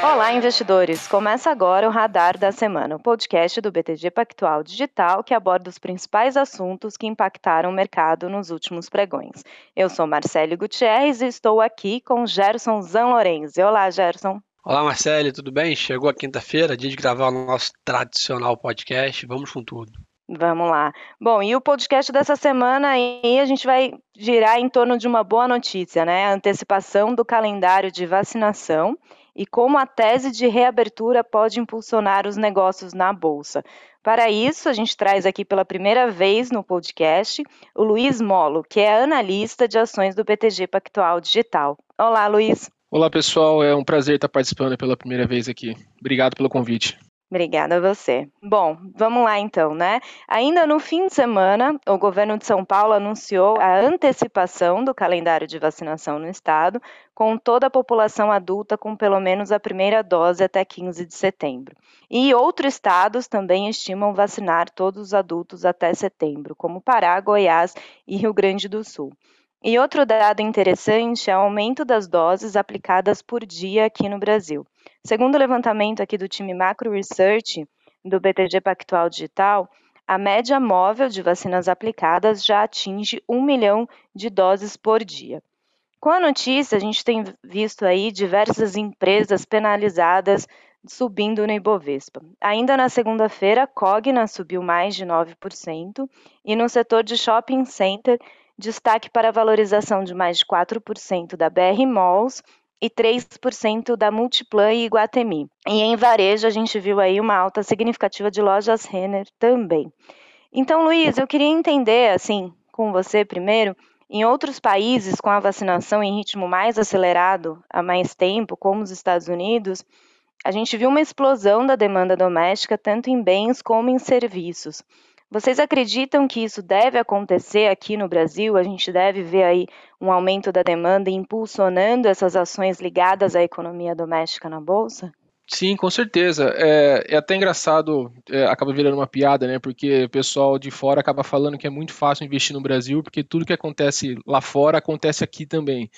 Olá, investidores! Começa agora o Radar da Semana, o podcast do BTG Pactual Digital que aborda os principais assuntos que impactaram o mercado nos últimos pregões. Eu sou Marcelo Gutierrez e estou aqui com Gerson Zanlorenzi. Olá, Gerson. Olá, Marcelo, tudo bem? Chegou a quinta-feira, dia de gravar o nosso tradicional podcast. Vamos com tudo. Vamos lá. Bom, e o podcast dessa semana aí a gente vai girar em torno de uma boa notícia, né? A antecipação do calendário de vacinação e como a tese de reabertura pode impulsionar os negócios na Bolsa. Para isso, a gente traz aqui pela primeira vez no podcast o Luiz Molo, que é analista de ações do BTG Pactual Digital. Olá, Luiz. Olá, pessoal. É um prazer estar participando pela primeira vez aqui. Obrigado pelo convite. Obrigada a você. Bom, vamos lá então, né? Ainda no fim de semana, o governo de São Paulo anunciou a antecipação do calendário de vacinação no estado, com toda a população adulta com pelo menos a primeira dose até 15 de setembro. E outros estados também estimam vacinar todos os adultos até setembro, como Pará, Goiás e Rio Grande do Sul. E outro dado interessante é o aumento das doses aplicadas por dia aqui no Brasil. Segundo o levantamento aqui do time Macro Research do BTG Pactual Digital, a média móvel de vacinas aplicadas já atinge 1 milhão de doses por dia. Com a notícia, a gente tem visto aí diversas empresas penalizadas subindo no Ibovespa. Ainda na segunda-feira, Cogna subiu mais de 9% e no setor de shopping center, destaque para a valorização de mais de 4% da BR Malls e 3% da Multiplan e Iguatemi. E em varejo a gente viu aí uma alta significativa de lojas Renner também. Então, Luiz, eu queria entender assim com você primeiro, em outros países com a vacinação em ritmo mais acelerado há mais tempo, como os Estados Unidos, a gente viu uma explosão da demanda doméstica tanto em bens como em serviços. Vocês acreditam que isso deve acontecer aqui no Brasil? A gente deve ver aí um aumento da demanda impulsionando essas ações ligadas à economia doméstica na Bolsa? Sim, com certeza. É, é até engraçado, é, acaba virando uma piada, né? Porque o pessoal de fora acaba falando que é muito fácil investir no Brasil, porque tudo que acontece lá fora acontece aqui também.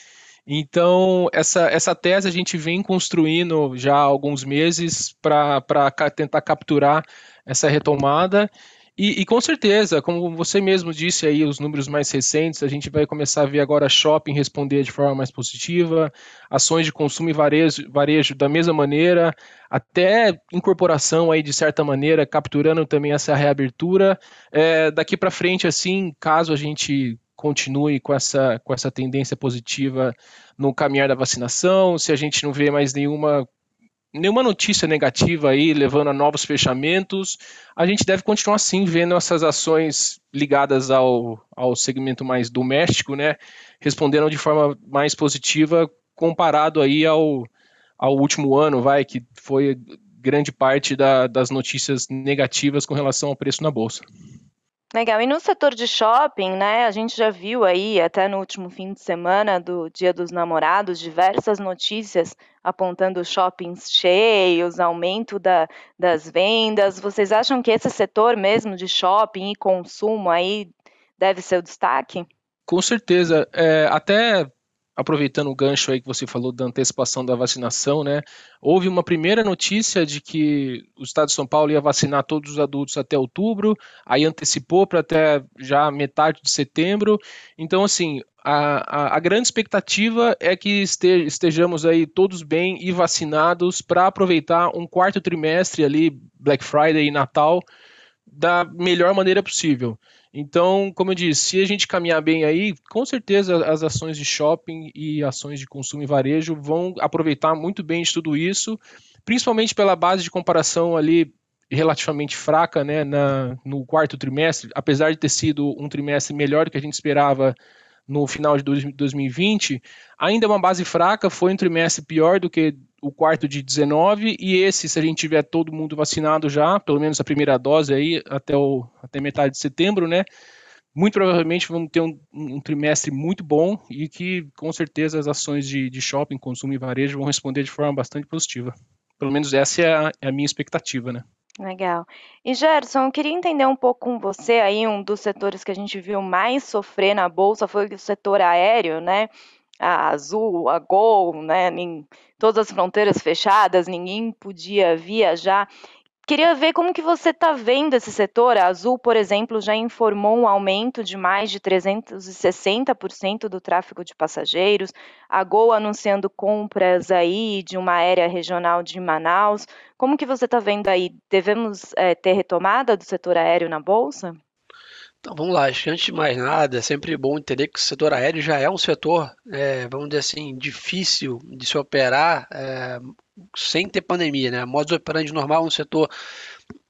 Então, essa, essa tese a gente vem construindo já há alguns meses para tentar capturar essa retomada. E, e, com certeza, como você mesmo disse aí, os números mais recentes, a gente vai começar a ver agora shopping responder de forma mais positiva, ações de consumo e varejo, varejo da mesma maneira, até incorporação aí de certa maneira, capturando também essa reabertura. É, daqui para frente, assim, caso a gente continue com essa, com essa tendência positiva no caminhar da vacinação, se a gente não vê mais nenhuma nenhuma notícia negativa aí levando a novos fechamentos, a gente deve continuar sim vendo essas ações ligadas ao, ao segmento mais doméstico, né, respondendo de forma mais positiva comparado aí ao, ao último ano, vai, que foi grande parte da, das notícias negativas com relação ao preço na bolsa. Legal. E no setor de shopping, né, a gente já viu aí, até no último fim de semana do Dia dos Namorados, diversas notícias apontando shoppings cheios, aumento da, das vendas. Vocês acham que esse setor mesmo de shopping e consumo aí deve ser o destaque? Com certeza. É, até aproveitando o gancho aí que você falou da antecipação da vacinação, né? Houve uma primeira notícia de que o Estado de São Paulo ia vacinar todos os adultos até outubro, aí antecipou para até já metade de setembro. Então, assim, a, a, a grande expectativa é que este, estejamos aí todos bem e vacinados para aproveitar um quarto trimestre ali, Black Friday e Natal, da melhor maneira possível. Então, como eu disse, se a gente caminhar bem aí, com certeza as ações de shopping e ações de consumo e varejo vão aproveitar muito bem de tudo isso, principalmente pela base de comparação ali relativamente fraca né, na, no quarto trimestre, apesar de ter sido um trimestre melhor do que a gente esperava no final de 2020, ainda é uma base fraca, foi um trimestre pior do que o quarto de 19 e esse, se a gente tiver todo mundo vacinado já, pelo menos a primeira dose aí até, o, até metade de setembro, né? Muito provavelmente vamos ter um, um trimestre muito bom e que com certeza as ações de, de, shopping, consumo e varejo vão responder de forma bastante positiva. Pelo menos essa é a, é a minha expectativa, né? Legal. E Gerson, eu queria entender um pouco com você aí, um dos setores que a gente viu mais sofrer na bolsa foi o setor aéreo, né? A Azul, a Gol, né, em todas as fronteiras fechadas, ninguém podia viajar. Queria ver como que você está vendo esse setor. A Azul, por exemplo, já informou um aumento de mais de 360% do tráfego de passageiros. A Gol anunciando compras aí de uma área regional de Manaus. Como que você está vendo aí? Devemos é, ter retomada do setor aéreo na Bolsa? Então vamos lá, antes de mais nada, é sempre bom entender que o setor aéreo já é um setor, é, vamos dizer assim, difícil de se operar é, sem ter pandemia, né? Modus operandi normal é um setor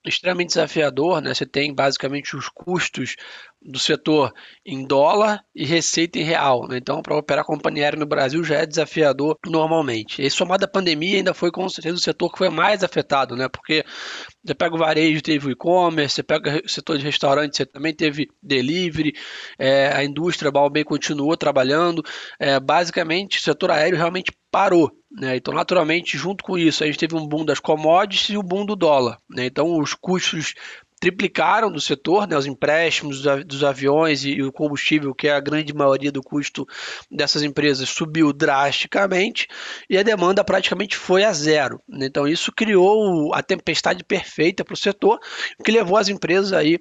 extremamente desafiador, né? Você tem basicamente os custos do setor em dólar e receita em real, né? Então, para operar companhia aérea no Brasil já é desafiador normalmente. E somado à pandemia, ainda foi com certeza o setor que foi mais afetado, né? Porque você pega o varejo, teve o e-commerce, você pega o setor de restaurante, você também teve delivery, é, a indústria bem continuou trabalhando. É, basicamente, o setor aéreo realmente parou. Né? Então, naturalmente, junto com isso, a gente teve um boom das commodities e o um boom do dólar. Né? Então, os custos triplicaram do setor, né, os empréstimos dos aviões e, o combustível, que é a grande maioria do custo dessas empresas, subiu drasticamente e a demanda praticamente foi a zero. Né? Então isso criou a tempestade perfeita para o setor, que levou as empresas aí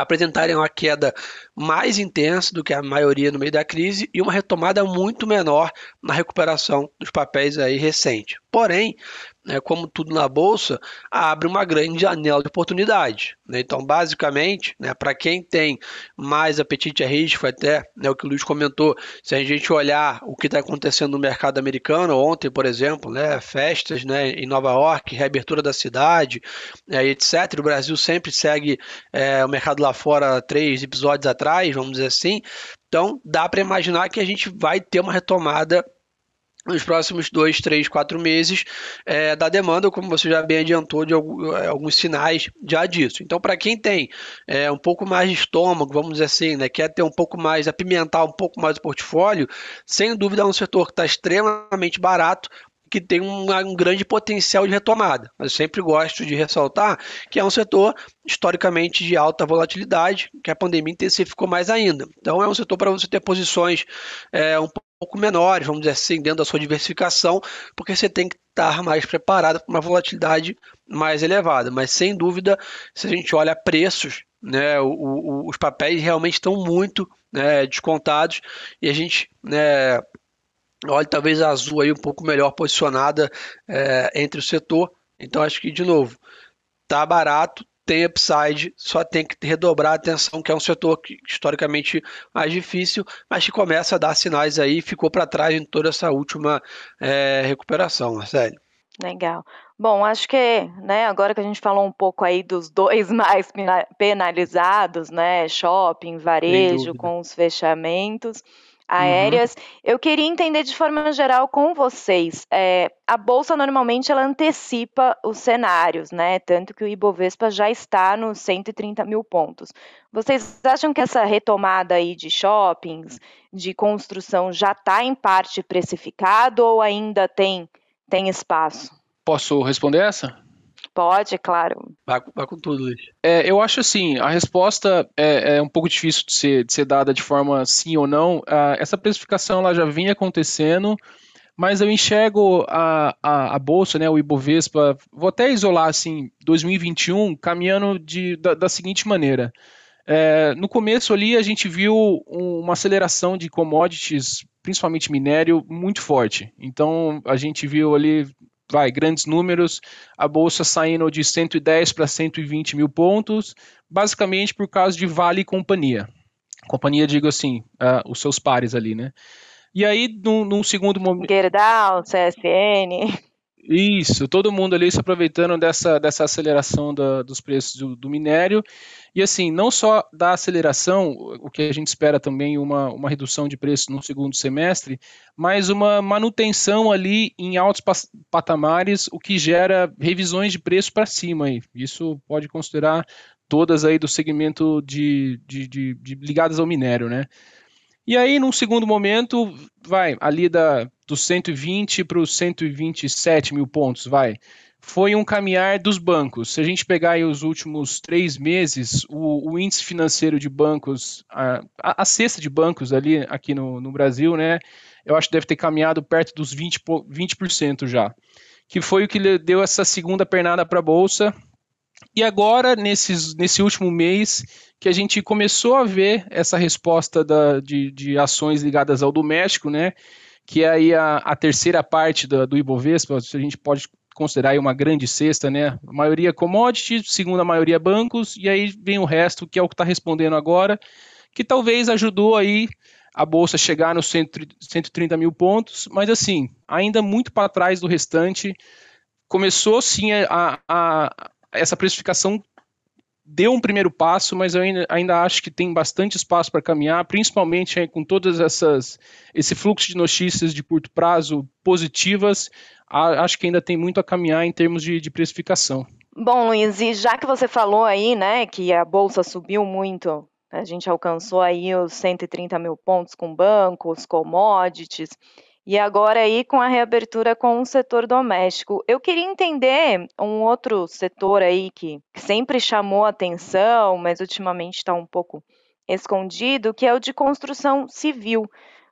apresentarem uma queda mais intensa do que a maioria no meio da crise e uma retomada muito menor na recuperação dos papéis aí recente. Porém, né, como tudo na bolsa, abre uma grande janela de oportunidade. Né? Então, basicamente, né, para quem tem mais apetite a risco, até né, o que o Luiz comentou, se a gente olhar o que está acontecendo no mercado americano, ontem, por exemplo, né, festas né, em Nova York, reabertura da cidade, né, etc. O Brasil sempre segue é, o mercado lá fora três episódios atrás, vamos dizer assim. Então, dá para imaginar que a gente vai ter uma retomada nos próximos dois, três, quatro meses é, da demanda, como você já bem adiantou, de é, alguns sinais já disso. Então, para quem tem é, um pouco mais de estômago, vamos dizer assim, né, quer ter um pouco mais, apimentar um pouco mais o portfólio, sem dúvida é um setor que está extremamente barato, que tem um, um, grande potencial de retomada. Eu sempre gosto de ressaltar que é um setor historicamente de alta volatilidade, que a pandemia intensificou mais ainda. Então é um setor para você ter posições é, um pouco menores, vamos dizer assim, dentro da sua diversificação, porque você tem que estar mais preparado para uma volatilidade mais elevada. Mas sem dúvida, se a gente olha preços, né, o, o, os papéis realmente estão muito né, descontados e a gente né, olha talvez a Azul aí um pouco melhor posicionada é, entre o setor. Então acho que de novo tá barato, tem upside, só tem que redobrar a atenção, que é um setor que, historicamente mais difícil, mas que começa a dar sinais aí, ficou para trás em toda essa última é, recuperação, Marcelo. Legal. Bom, acho que, né, agora que a gente falou um pouco aí dos dois mais penalizados, né, shopping, varejo, com os fechamentos. Aéreas. Uhum. Eu queria entender de forma geral com vocês. É, a bolsa normalmente ela antecipa os cenários, né? Tanto que o Ibovespa já está nos 130 mil pontos. Vocês acham que essa retomada aí de shoppings, de construção, já está em parte precificado ou ainda tem, tem espaço? Posso responder essa? Pode, claro. Vai, vai com tudo, Luiz. É, eu acho assim, a resposta é, é, um pouco difícil de ser, de ser dada de forma sim ou não. Ah, essa precificação ela já vinha acontecendo, mas eu enxergo a, a, a, bolsa, né, o Ibovespa, vou até isolar assim, 2021 caminhando de, da, da seguinte maneira. É, no começo ali a gente viu uma aceleração de commodities, principalmente minério, muito forte. Então a gente viu ali vai, grandes números, a bolsa saindo de 110 para 120 mil pontos, basicamente por causa de Vale e companhia. Companhia, digo assim, uh, os seus pares ali, né? E aí, num, num segundo momento. Gerdau, CSN. Isso, todo mundo ali se aproveitando dessa, dessa aceleração da, dos preços do, do, minério. E assim, não só da aceleração, o que a gente espera também uma, uma redução de preço no segundo semestre, mas uma manutenção ali em altos patamares, o que gera revisões de preço para cima. Aí. Isso pode considerar todas aí do segmento de, de, de, de ligadas ao minério, né? E aí, num segundo momento, vai ali da, dos 120 para os 127 mil pontos, vai. foi um caminhar dos bancos. Se a gente pegar os últimos três meses, o, o índice financeiro de bancos, a, a, cesta de bancos ali aqui no, no, Brasil, né, eu acho que deve ter caminhado perto dos 20%, 20% já, que foi o que deu essa segunda pernada para a Bolsa. E agora, nesses, nesse último mês, que a gente começou a ver essa resposta da, de, de ações ligadas ao doméstico, né, que é aí a, a terceira parte do, do Ibovespa, a gente pode considerar uma grande cesta, né? A maioria commodities, segunda maioria bancos, e aí vem o resto, que é o que está respondendo agora, que talvez ajudou aí a bolsa chegar nos 130 mil pontos, mas assim, ainda muito para trás do restante. Começou sim a, a, essa precificação deu um primeiro passo, mas eu ainda, ainda acho que tem bastante espaço para caminhar, principalmente com todas essas esse fluxo de notícias de curto prazo positivas. acho que ainda tem muito a caminhar em termos de, de precificação. Bom, Luiz, e já que você falou aí, né, que a bolsa subiu muito, a gente alcançou aí os 130 mil pontos com bancos, commodities. E agora aí com a reabertura com o setor doméstico. Eu queria entender um outro setor aí que, sempre chamou atenção, mas ultimamente está um pouco escondido, que é o de construção civil.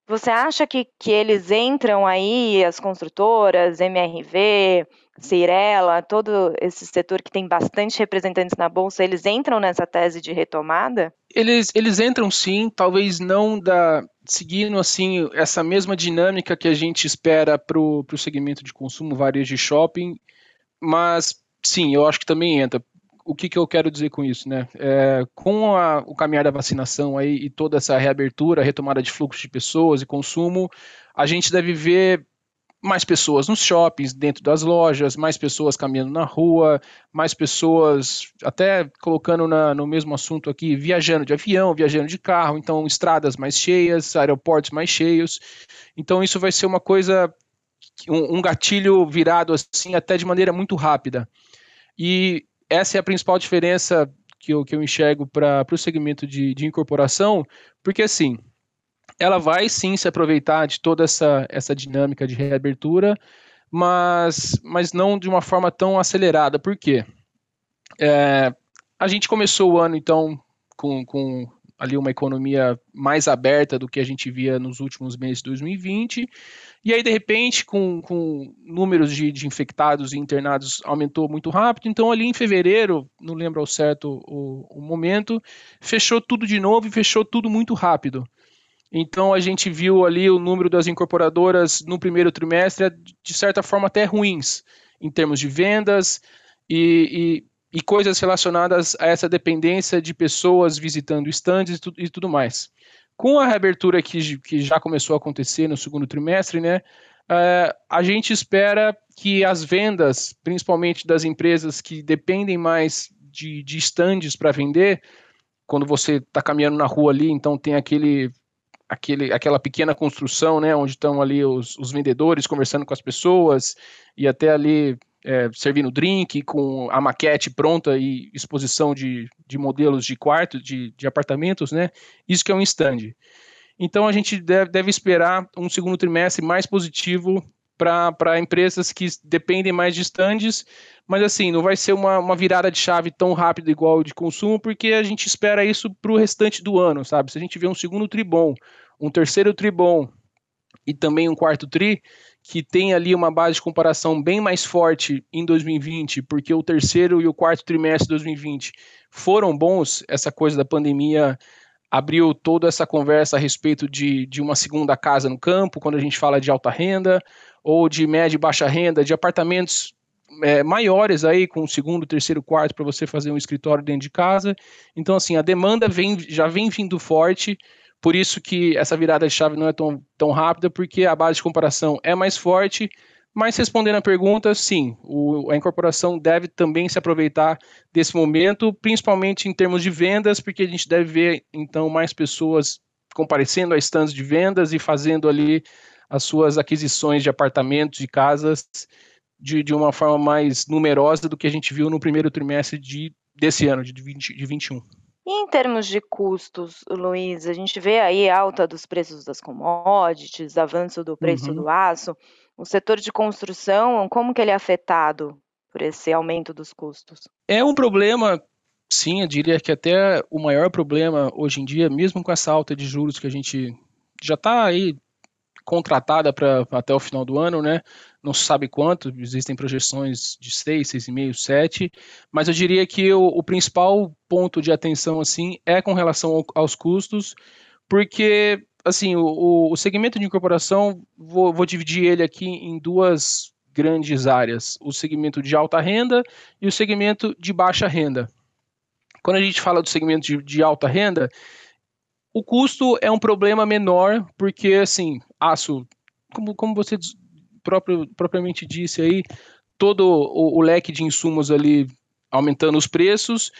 Você acha que, que eles entram aí, as construtoras, MRV, Cirela, todo esse setor que tem bastante representantes na Bolsa, eles entram nessa tese de retomada? Eles, eles entram sim, talvez não da seguindo assim essa mesma dinâmica que a gente espera para o segmento de consumo, varejo de shopping, mas sim, eu acho que também entra. O que, que eu quero dizer com isso, né? É, com a, o caminhar da vacinação aí e toda essa reabertura, retomada de fluxo de pessoas e consumo, a gente deve ver mais pessoas nos shoppings, dentro das lojas, mais pessoas caminhando na rua, mais pessoas, até colocando na, no mesmo assunto aqui, viajando de avião, viajando de carro, então estradas mais cheias, aeroportos mais cheios. Então isso vai ser uma coisa, um, um gatilho virado assim, até de maneira muito rápida. E essa é a principal diferença que eu, que eu enxergo para o segmento de, de incorporação, porque assim, ela vai sim se aproveitar de toda essa, essa dinâmica de reabertura, mas, mas não de uma forma tão acelerada. Por quê? É, a gente começou o ano, então, com, com ali uma economia mais aberta do que a gente via nos últimos meses de 2020. E aí, de repente, com, com números de, de, infectados e internados aumentou muito rápido. Então, ali em fevereiro, não lembro ao certo o, o momento, fechou tudo de novo e fechou tudo muito rápido. Então a gente viu ali o número das incorporadoras no primeiro trimestre, de certa forma até ruins, em termos de vendas e, e, e coisas relacionadas a essa dependência de pessoas visitando estandes e, tu, e tudo mais. Com a reabertura que, que já começou a acontecer no segundo trimestre, né, uh, a gente espera que as vendas, principalmente das empresas que dependem mais de, de estandes para vender, quando você está caminhando na rua ali, então tem aquele aquele, aquela pequena construção, né, onde estão ali os, os vendedores conversando com as pessoas e até ali é, servindo drink com a maquete pronta e exposição de, de modelos de quarto, de, de apartamentos, né, isso que é um stand. Então a gente deve, deve esperar um segundo trimestre mais positivo para empresas que dependem mais de stands, mas assim, não vai ser uma, uma virada de chave tão rápida igual de consumo, porque a gente espera isso para o restante do ano, sabe? Se a gente vê um segundo tri bom, um terceiro tri bom e também um quarto tri, que tem ali uma base de comparação bem mais forte em 2020, porque o terceiro e o quarto trimestre de 2020 foram bons, essa coisa da pandemia abriu toda essa conversa a respeito de, de uma segunda casa no campo, quando a gente fala de alta renda, ou de média e baixa renda, de apartamentos é, maiores aí, com segundo, terceiro, quarto, para você fazer um escritório dentro de casa. Então, assim, a demanda vem, já vem vindo forte, por isso que essa virada de chave não é tão, tão rápida, porque a base de comparação é mais forte, mas respondendo a pergunta, sim, o, a incorporação deve também se aproveitar desse momento, principalmente em termos de vendas, porque a gente deve ver, então, mais pessoas comparecendo a stands de vendas e fazendo ali as suas aquisições de apartamentos, de casas, de, de uma forma mais numerosa do que a gente viu no primeiro trimestre de, desse ano, de, 20, de 21. E em termos de custos, Luiz, a gente vê aí alta dos preços das commodities, avanço do preço uhum. do aço. O setor de construção, como que ele é afetado por esse aumento dos custos? É um problema, sim, eu diria que até o maior problema hoje em dia, mesmo com essa alta de juros que a gente já está aí contratada para até o final do ano, né? Não se sabe quanto, existem projeções de 6, 6,5, 7, mas eu diria que o, o, principal ponto de atenção assim é com relação ao, aos custos, porque assim, o, o segmento de incorporação, vou, vou dividir ele aqui em duas grandes áreas: o segmento de alta renda e o segmento de baixa renda. Quando a gente fala do segmento de, de alta renda, o custo é um problema menor, porque, assim, aço, como, como você próprio, propriamente disse aí, todo o, o, leque de insumos ali aumentando os preços.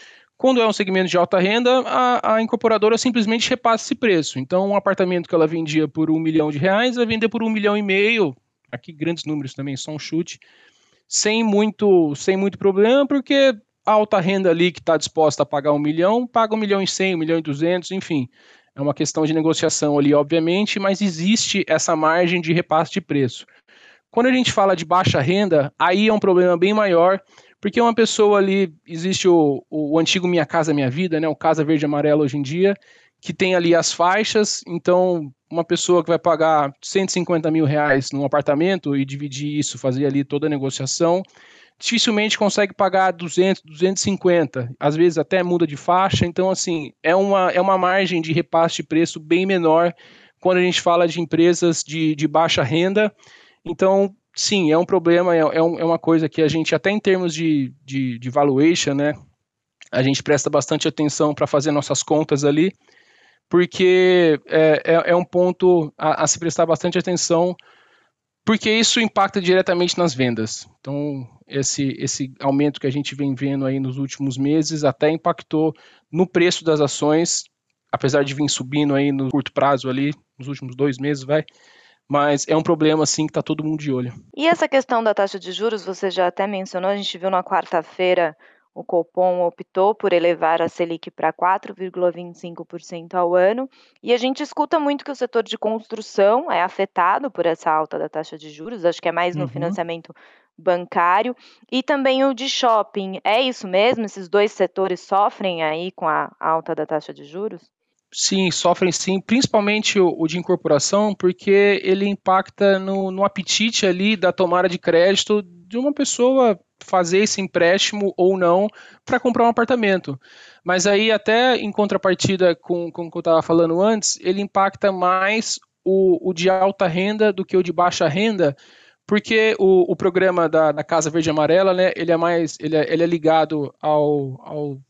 Quando é um segmento de alta renda, a, a, incorporadora simplesmente repassa esse preço. Então, um apartamento que ela vendia por um milhão de reais, vai vender por um milhão e meio. Aqui, grandes números também, só um chute. Sem muito, sem muito problema, porque a alta renda ali que está disposta a pagar um milhão, paga um milhão e cem, um milhão e duzentos, enfim. É uma questão de negociação ali, obviamente, mas existe essa margem de repasse de preço. Quando a gente fala de baixa renda, aí é um problema bem maior, porque uma pessoa ali, existe o, o antigo Minha Casa Minha Vida, né, o Casa Verde e Amarelo hoje em dia, que tem ali as faixas, então uma pessoa que vai pagar 150 mil reais num apartamento e dividir isso, fazer ali toda a negociação, dificilmente consegue pagar 200, 250, às vezes até muda de faixa, então assim, é uma, é uma margem de repasse de preço bem menor quando a gente fala de empresas de, de baixa renda, então sim, é um problema, é, é, é uma coisa que a gente, até em termos de, de, de valuation, né, a gente presta bastante atenção para fazer nossas contas ali, porque é, é, é um ponto a, a se prestar bastante atenção porque isso impacta diretamente nas vendas. Então, esse, esse aumento que a gente vem vendo aí nos últimos meses até impactou no preço das ações, apesar de vir subindo aí no curto prazo ali, nos últimos dois meses, vai. Mas é um problema, assim, que está todo mundo de olho. E essa questão da taxa de juros, você já até mencionou, a gente viu na quarta-feira o Copom optou por elevar a Selic para 4,25% ao ano, e a gente escuta muito que o setor de construção é afetado por essa alta da taxa de juros, acho que é mais no uhum. financiamento bancário, e também o de shopping. É isso mesmo? Esses dois setores sofrem aí com a alta da taxa de juros? Sim, sofrem sim, principalmente o, o de incorporação, porque ele impacta no, no apetite ali da tomada de crédito de uma pessoa fazer esse empréstimo ou não para comprar um apartamento. Mas aí, até em contrapartida com, com o que eu estava falando antes, ele impacta mais o, o, de alta renda do que o de baixa renda, porque o, o programa da, da, Casa Verde Amarela, né, ele é mais, ele é, ele é ligado ao, ao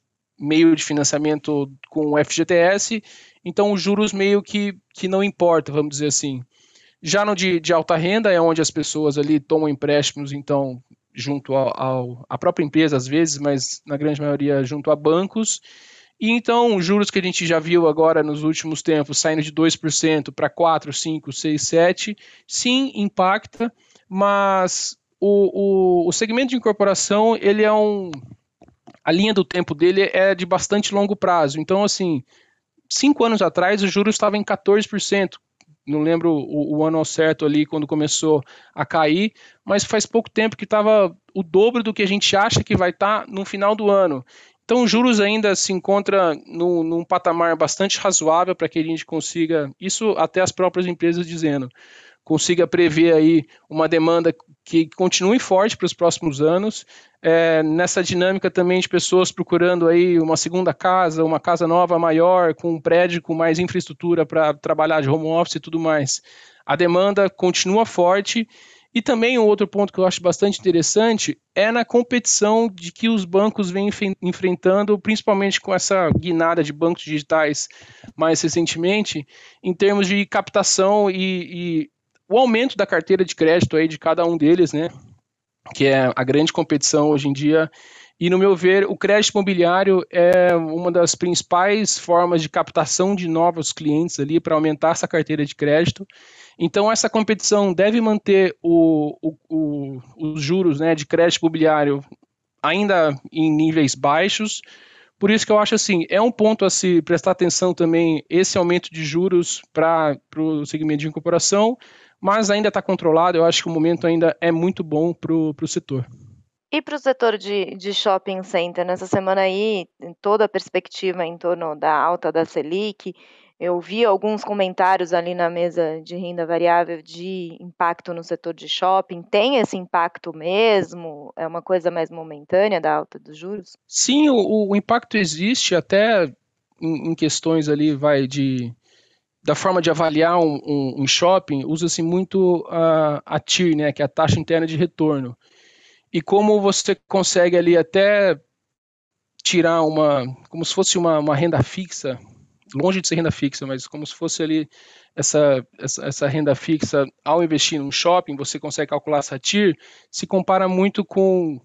meio de financiamento com o FGTS, então os juros meio que, que não importa, vamos dizer assim. Já no de, de alta renda é onde as pessoas ali tomam empréstimos, então junto ao, à própria empresa às vezes, mas na grande maioria junto a bancos. E então, os juros que a gente já viu agora nos últimos tempos, saindo de 2% para 4, 5, 6, 7, sim, impacta, mas o, o, o segmento de incorporação, ele é um... A linha do tempo dele é de bastante longo prazo. Então, assim, cinco anos atrás, os juros estavam em 14%, não lembro o, o, ano ao certo ali quando começou a cair, mas faz pouco tempo que estava o dobro do que a gente acha que vai estar tá no final do ano. Então, os juros ainda se encontra num, num patamar bastante razoável para que a gente consiga, isso até as próprias empresas dizendo, consiga prever aí uma demanda que continue forte para os próximos anos. É, nessa dinâmica também de pessoas procurando aí uma segunda casa, uma casa nova maior, com um prédio com mais infraestrutura para trabalhar de home office e tudo mais. A demanda continua forte. E também um outro ponto que eu acho bastante interessante é na competição de que os bancos vêm enfrentando, principalmente com essa guinada de bancos digitais mais recentemente, em termos de captação e, e o aumento da carteira de crédito aí de cada um deles, né? Que é a grande competição hoje em dia. E, no meu ver, o crédito imobiliário é uma das principais formas de captação de novos clientes ali para aumentar essa carteira de crédito. Então, essa competição deve manter o, o, o, os juros né, de crédito imobiliário ainda em níveis baixos. Por isso que eu acho assim, é um ponto a se prestar atenção também esse aumento de juros para o segmento de incorporação, mas ainda está controlado. Eu acho que o momento ainda é muito bom para o setor. E para o setor de, de shopping center, nessa semana aí, toda a perspectiva em torno da alta da Selic, eu vi alguns comentários ali na mesa de renda variável de impacto no setor de shopping. Tem esse impacto mesmo? É uma coisa mais momentânea da alta dos juros? Sim, o, o impacto existe até em, em, questões ali, vai de da forma de avaliar um, um, um shopping, usa-se muito a, a TIR, né, que é a taxa interna de retorno. E como você consegue ali até tirar uma, como se fosse uma, uma renda fixa longe de ser renda fixa, mas como se fosse ali essa, essa, essa, renda fixa ao investir num shopping, você consegue calcular essa TIR, se compara muito com,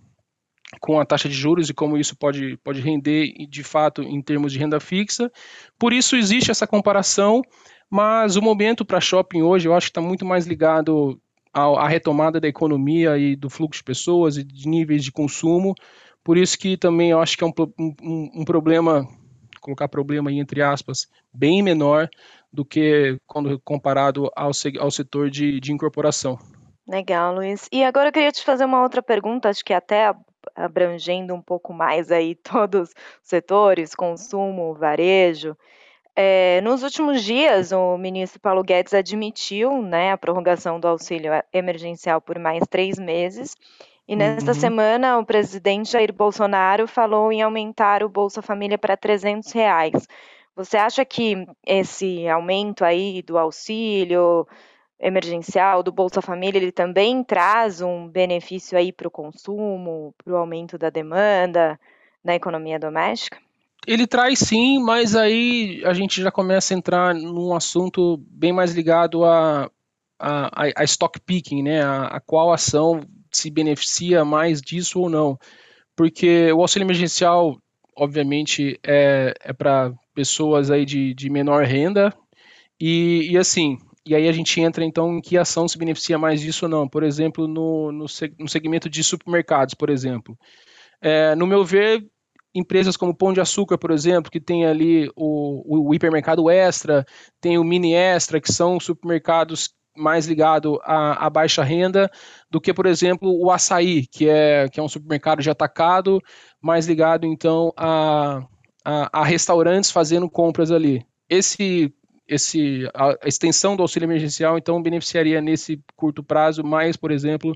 com a taxa de juros e como isso pode, pode render de fato em termos de renda fixa. Por isso existe essa comparação, mas o momento para shopping hoje eu acho que está muito mais ligado à retomada da economia e do fluxo de pessoas e de níveis de consumo. Por isso que também eu acho que é um, um, um problema colocar problema aí entre aspas, bem menor do que quando comparado ao, ao setor de, de incorporação. Legal, Luiz. E agora eu queria te fazer uma outra pergunta, acho que até abrangendo um pouco mais aí todos os setores, consumo, varejo. É, nos últimos dias, o ministro Paulo Guedes admitiu né, a prorrogação do auxílio emergencial por mais três meses e nesta uhum. semana, o presidente Jair Bolsonaro falou em aumentar o Bolsa Família para 300 reais. Você acha que esse aumento aí do auxílio emergencial, do Bolsa Família, ele também traz um benefício aí para o consumo, para o aumento da demanda na economia doméstica? Ele traz sim, mas aí a gente já começa a entrar num assunto bem mais ligado a, a, a stock picking, né? A, a qual ação se beneficia mais disso ou não. Porque o auxílio emergencial, obviamente, é, é para pessoas aí de, de menor renda, e, e assim, e aí a gente entra então em que ação se beneficia mais disso ou não. Por exemplo, no, no, no segmento de supermercados, por exemplo. É, no meu ver, empresas como Pão de Açúcar, por exemplo, que tem ali o, o hipermercado extra, tem o mini extra, que são supermercados mais ligado à, à, baixa renda do que, por exemplo, o açaí, que é, que é um supermercado de atacado, mais ligado então a, a, a restaurantes fazendo compras ali. Esse, esse, a extensão do auxílio emergencial então beneficiaria nesse curto prazo mais, por exemplo,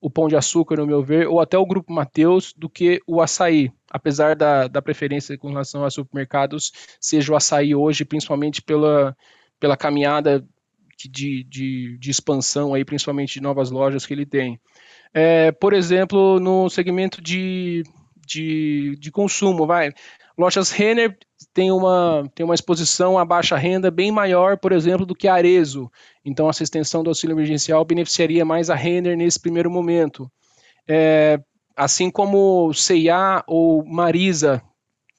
o pão de açúcar, no meu ver, ou até o grupo Mateus, do que o açaí. Apesar da, da preferência com relação a supermercados, seja o açaí hoje, principalmente pela, pela caminhada de, de, de expansão, aí, principalmente de novas lojas que ele tem. É, por exemplo, no segmento de, de, de consumo, vai. Lojas Renner tem uma, tem uma exposição à baixa renda bem maior, por exemplo, do que a Arezo. Então, essa extensão do auxílio emergencial beneficiaria mais a Renner nesse primeiro momento. É, assim como CIA ou Marisa,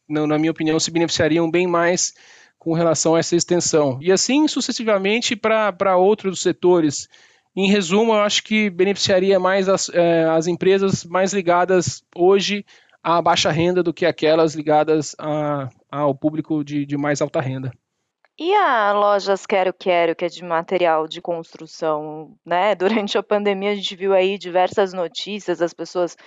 na minha opinião, se beneficiariam bem mais com relação a essa extensão. E assim sucessivamente para outros setores. Em resumo, eu acho que beneficiaria mais as, é, as empresas mais ligadas hoje à baixa renda do que aquelas ligadas a, ao público de, de mais alta renda. E a lojas Quero Quero, que é de material de construção, né? Durante a pandemia a gente viu aí diversas notícias, as pessoas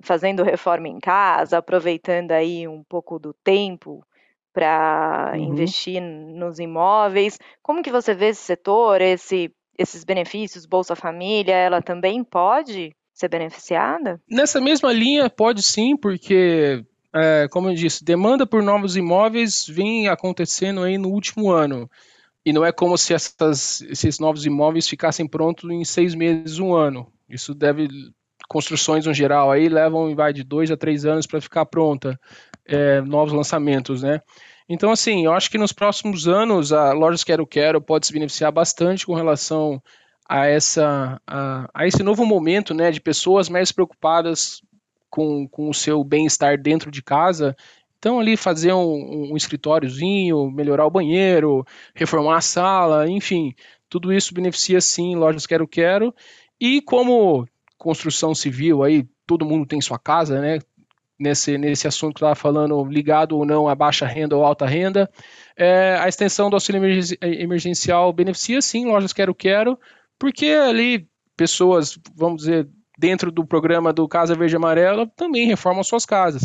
fazendo reforma em casa, aproveitando aí um pouco do tempo para uhum. investir nos imóveis. Como que você vê esse setor, esse, esses benefícios, Bolsa Família, ela também pode ser beneficiada? Nessa mesma linha, pode sim, porque, é, como eu disse, demanda por novos imóveis vem acontecendo aí no último ano. E não é como se essas, esses novos imóveis ficassem prontos em seis meses, um ano. Isso deve construções no geral aí levam vai de dois a três anos para ficar pronta é, novos lançamentos, né? Então, assim, eu acho que nos próximos anos a Lojas Quero Quero pode se beneficiar bastante com relação a, essa, a, a esse novo momento, né, de pessoas mais preocupadas com, com o seu bem-estar dentro de casa. Então, ali fazer um, um escritóriozinho, melhorar o banheiro, reformar a sala, enfim, tudo isso beneficia sim Lojas Quero Quero. E como construção civil, aí todo mundo tem sua casa, né? nesse, nesse assunto que estava falando, ligado ou não a baixa renda ou alta renda. É, a extensão do auxílio emergencial beneficia sim lojas Quero Quero, porque ali pessoas, vamos dizer, dentro do programa do Casa Verde Amarela também reformam suas casas.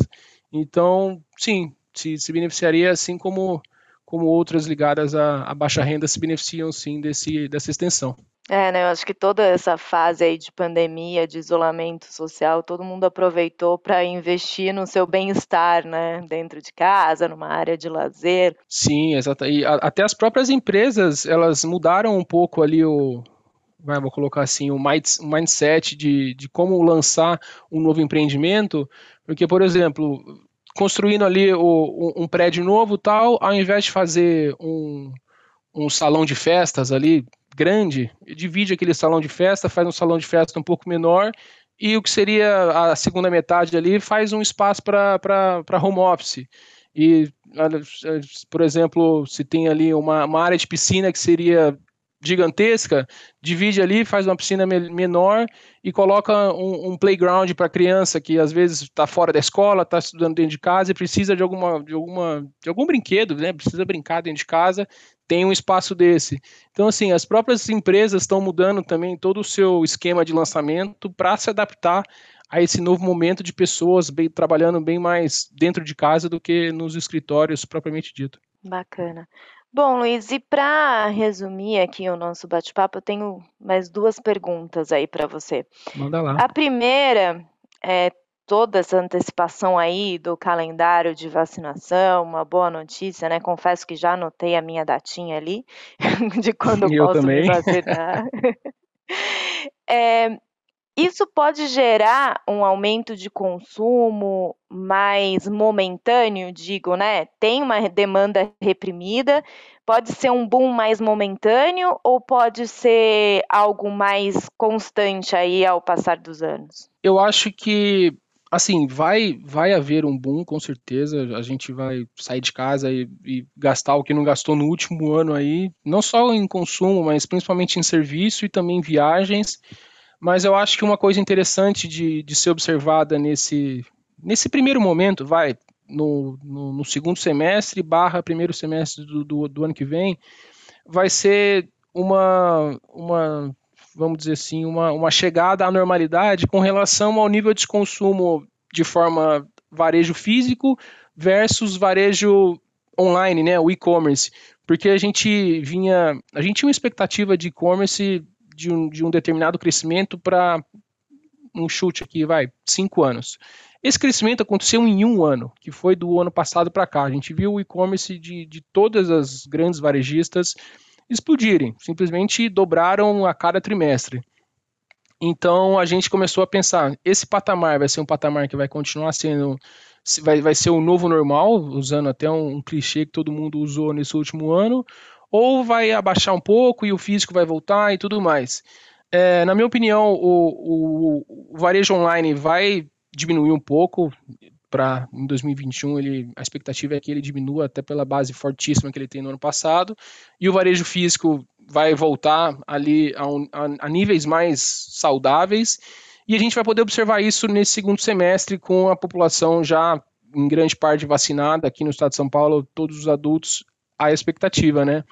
Então, sim, se, se beneficiaria assim como, como outras ligadas à, à baixa renda se beneficiam sim desse, dessa extensão. É, né? Eu acho que toda essa fase aí de pandemia, de isolamento social, todo mundo aproveitou para investir no seu bem-estar, né? Dentro de casa, numa área de lazer. Sim, exato. E a, até as próprias empresas, elas mudaram um pouco ali o, vai, vou colocar assim, o mindset de, de como lançar um novo empreendimento, porque, por exemplo, construindo ali o, um prédio novo tal, ao invés de fazer um, um salão de festas ali grande, divide aquele salão de festa, faz um salão de festa um pouco menor e o que seria a segunda metade ali faz um espaço para home office. E, por exemplo, se tem ali uma, uma área de piscina que seria gigantesca, divide ali, faz uma piscina menor e coloca um, um playground para criança que às vezes está fora da escola, está estudando dentro de casa e precisa de alguma, de alguma, de algum brinquedo, né? Precisa brincar dentro de casa, tem um espaço desse. Então, assim, as próprias empresas estão mudando também todo o seu esquema de lançamento para se adaptar a esse novo momento de pessoas bem, trabalhando bem mais dentro de casa do que nos escritórios propriamente dito. Bacana. Bom, Luiz, e para resumir aqui o nosso bate-papo, eu tenho mais duas perguntas aí para você. Manda lá. A primeira é toda essa antecipação aí do calendário de vacinação, uma boa notícia, né? Confesso que já anotei a minha datinha ali de quando eu posso também. me vacinar. é, isso pode gerar um aumento de consumo mais momentâneo, digo, né? Tem uma demanda reprimida, pode ser um boom mais momentâneo ou pode ser algo mais constante aí ao passar dos anos? Eu acho que assim, vai vai haver um boom, com certeza. A gente vai sair de casa e, e, gastar o que não gastou no último ano aí, não só em consumo, mas principalmente em serviço e também em viagens. Mas eu acho que uma coisa interessante de, de ser observada nesse, nesse primeiro momento, vai, no, no, no segundo semestre barra primeiro semestre do, do, do, ano que vem, vai ser uma, uma vamos dizer assim, uma, uma chegada à normalidade com relação ao nível de consumo de forma varejo físico versus varejo online, né, o e-commerce, porque a gente vinha, a gente tinha uma expectativa de e-commerce de um, de um determinado crescimento para um chute aqui, vai, cinco anos. Esse crescimento aconteceu em um ano, que foi do ano passado para cá. A gente viu o e-commerce de, de todas as grandes varejistas explodirem, simplesmente dobraram a cada trimestre. Então a gente começou a pensar: esse patamar vai ser um patamar que vai continuar sendo, vai, vai ser o novo normal, usando até um, um clichê que todo mundo usou nesse último ano, ou vai abaixar um pouco e o físico vai voltar e tudo mais. É, na minha opinião, o, o, o, varejo online vai diminuir um pouco para em 2021 ele, a expectativa é que ele diminua até pela base fortíssima que ele tem no ano passado e o varejo físico vai voltar ali a, um, a, a níveis mais saudáveis e a gente vai poder observar isso nesse segundo semestre com a população já em grande parte vacinada aqui no estado de São Paulo, todos os adultos a expectativa, né?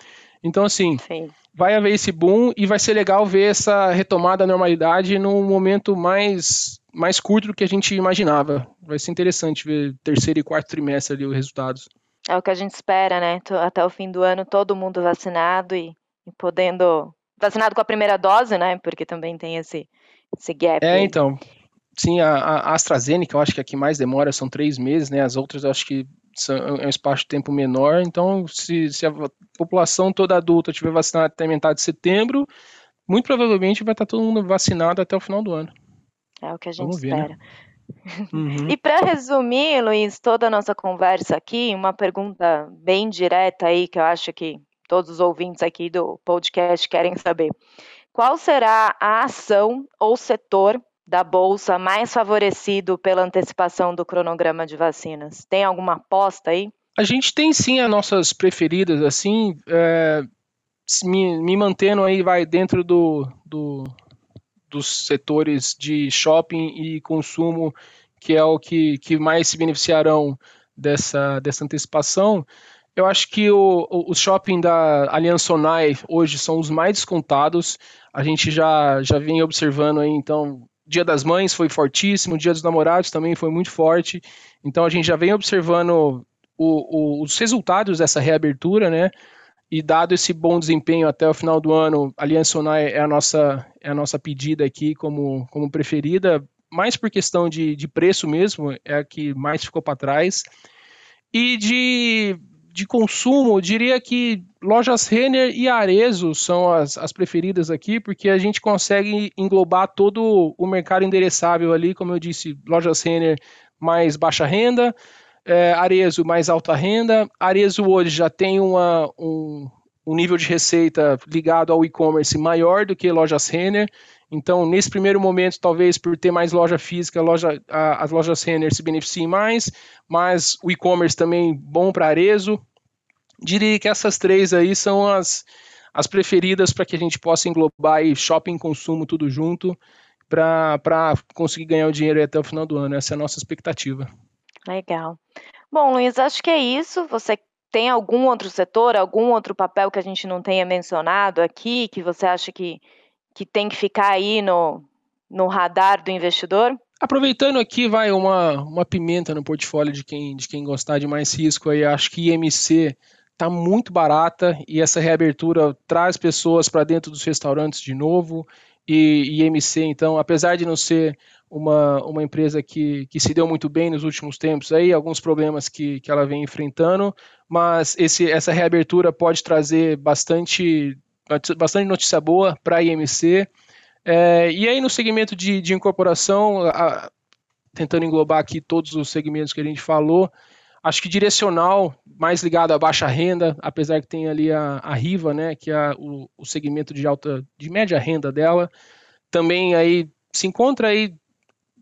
Então, assim, Sim. vai haver esse boom e vai ser legal ver essa retomada à normalidade num momento mais, mais curto do que a gente imaginava. Vai ser interessante ver terceiro e quarto trimestre ali os resultados. É o que a gente espera, né? Até o fim do ano, todo mundo vacinado e, e podendo. Vacinado com a primeira dose, né? Porque também tem esse, esse gap. É, aí. então. Sim, a, a AstraZeneca, eu acho que a que mais demora são três meses, né? As outras eu acho que é um espaço de tempo menor. Então, se, se a população toda adulta tiver vacinada até metade de setembro, muito provavelmente vai estar todo mundo vacinado até o final do ano. É o que a gente ver, né? espera. Né? Uhum. E para resumir, Luiz, toda a nossa conversa aqui, uma pergunta bem direta aí que eu acho que todos os ouvintes aqui do podcast querem saber. Qual será a ação ou setor da bolsa mais favorecido pela antecipação do cronograma de vacinas? Tem alguma aposta aí? A gente tem sim as nossas preferidas, assim, é, me, me, mantendo aí, vai dentro do, do, dos setores de shopping e consumo, que é o que, que mais se beneficiarão dessa, dessa antecipação. Eu acho que o, o, shopping da Aliança Sonai hoje são os mais descontados. A gente já, já vem observando aí, então, Dia das Mães foi fortíssimo, Dia dos Namorados também foi muito forte. Então a gente já vem observando o, o, os resultados dessa reabertura, né? E dado esse bom desempenho até o final do ano, Aliança Sonai é a nossa, é a nossa pedida aqui como, como preferida, mais por questão de, de preço mesmo, é a que mais ficou para trás. E de, de consumo, diria que lojas Renner e Arezo são as, as preferidas aqui, porque a gente consegue englobar todo o mercado endereçável ali, como eu disse, lojas Renner mais baixa renda, é, Arezo mais alta renda. Arezo hoje já tem uma, um, um nível de receita ligado ao e-commerce maior do que lojas Renner. Então, nesse primeiro momento, talvez por ter mais loja física, loja, a, as lojas Renner se beneficiem mais, mas o e-commerce também bom para Arezo. Diria que essas três aí são as, as preferidas para que a gente possa englobar aí shopping consumo tudo junto para conseguir ganhar o dinheiro até o final do ano. Essa é a nossa expectativa. Legal. Bom, Luiz, acho que é isso. Você tem algum outro setor, algum outro papel que a gente não tenha mencionado aqui, que você acha que, que tem que ficar aí no, no radar do investidor? Aproveitando aqui, vai uma, uma pimenta no portfólio de quem, de quem gostar de mais risco aí, acho que IMC está muito barata e essa reabertura traz pessoas para dentro dos restaurantes de novo. E, IMC, então, apesar de não ser uma, uma empresa que, que se deu muito bem nos últimos tempos, aí alguns problemas que, que ela vem enfrentando, mas esse, essa reabertura pode trazer bastante, bastante notícia boa para a IMC. É, e aí no segmento de, de incorporação, a, tentando englobar aqui todos os segmentos que a gente falou, acho que direcional, mais ligado à baixa renda, apesar que tem ali a, a Riva, né, que é o, o segmento de alta, de média renda dela, também aí se encontra aí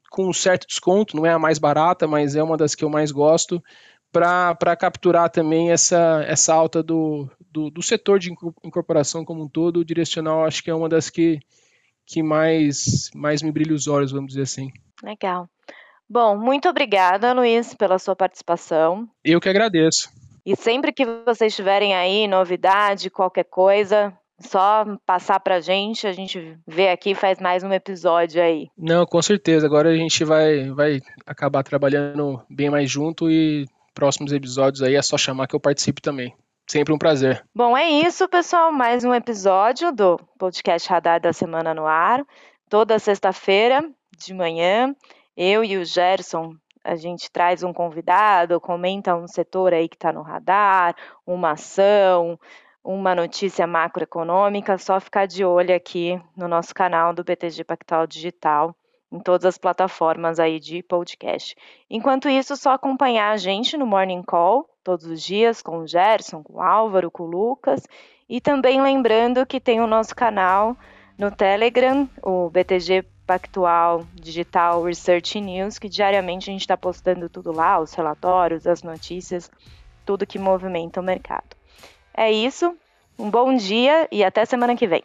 com um certo desconto, não é a mais barata, mas é uma das que eu mais gosto, para capturar também essa, essa alta do, do, do, setor de incorporação como um todo. O direcional acho que é uma das que, que mais, mais me brilha os olhos, vamos dizer assim. Legal. Bom, muito obrigada, Luiz, pela sua participação. Eu que agradeço. E sempre que vocês tiverem aí novidade, qualquer coisa, só passar pra gente, a gente vê aqui e faz mais um episódio aí. Não, com certeza. Agora a gente vai, vai acabar trabalhando bem mais junto e próximos episódios aí é só chamar que eu participe também. Sempre um prazer. Bom, é isso, pessoal. Mais um episódio do podcast Radar da Semana no Ar. Toda sexta-feira de manhã, eu e o Gerson a gente traz um convidado, comenta um setor aí que está no radar, uma ação, uma notícia macroeconômica, só ficar de olho aqui no nosso canal do BTG Pactual Digital, em todas as plataformas aí de podcast. Enquanto isso, só acompanhar a gente no Morning Call, todos os dias, com o Gerson, com o Álvaro, com o Lucas, e também lembrando que tem o nosso canal no Telegram, o BTG Pactual Digital Research News, que diariamente a gente está postando tudo lá, os relatórios, as notícias, tudo que movimenta o mercado. É isso. Um bom dia e até semana que vem.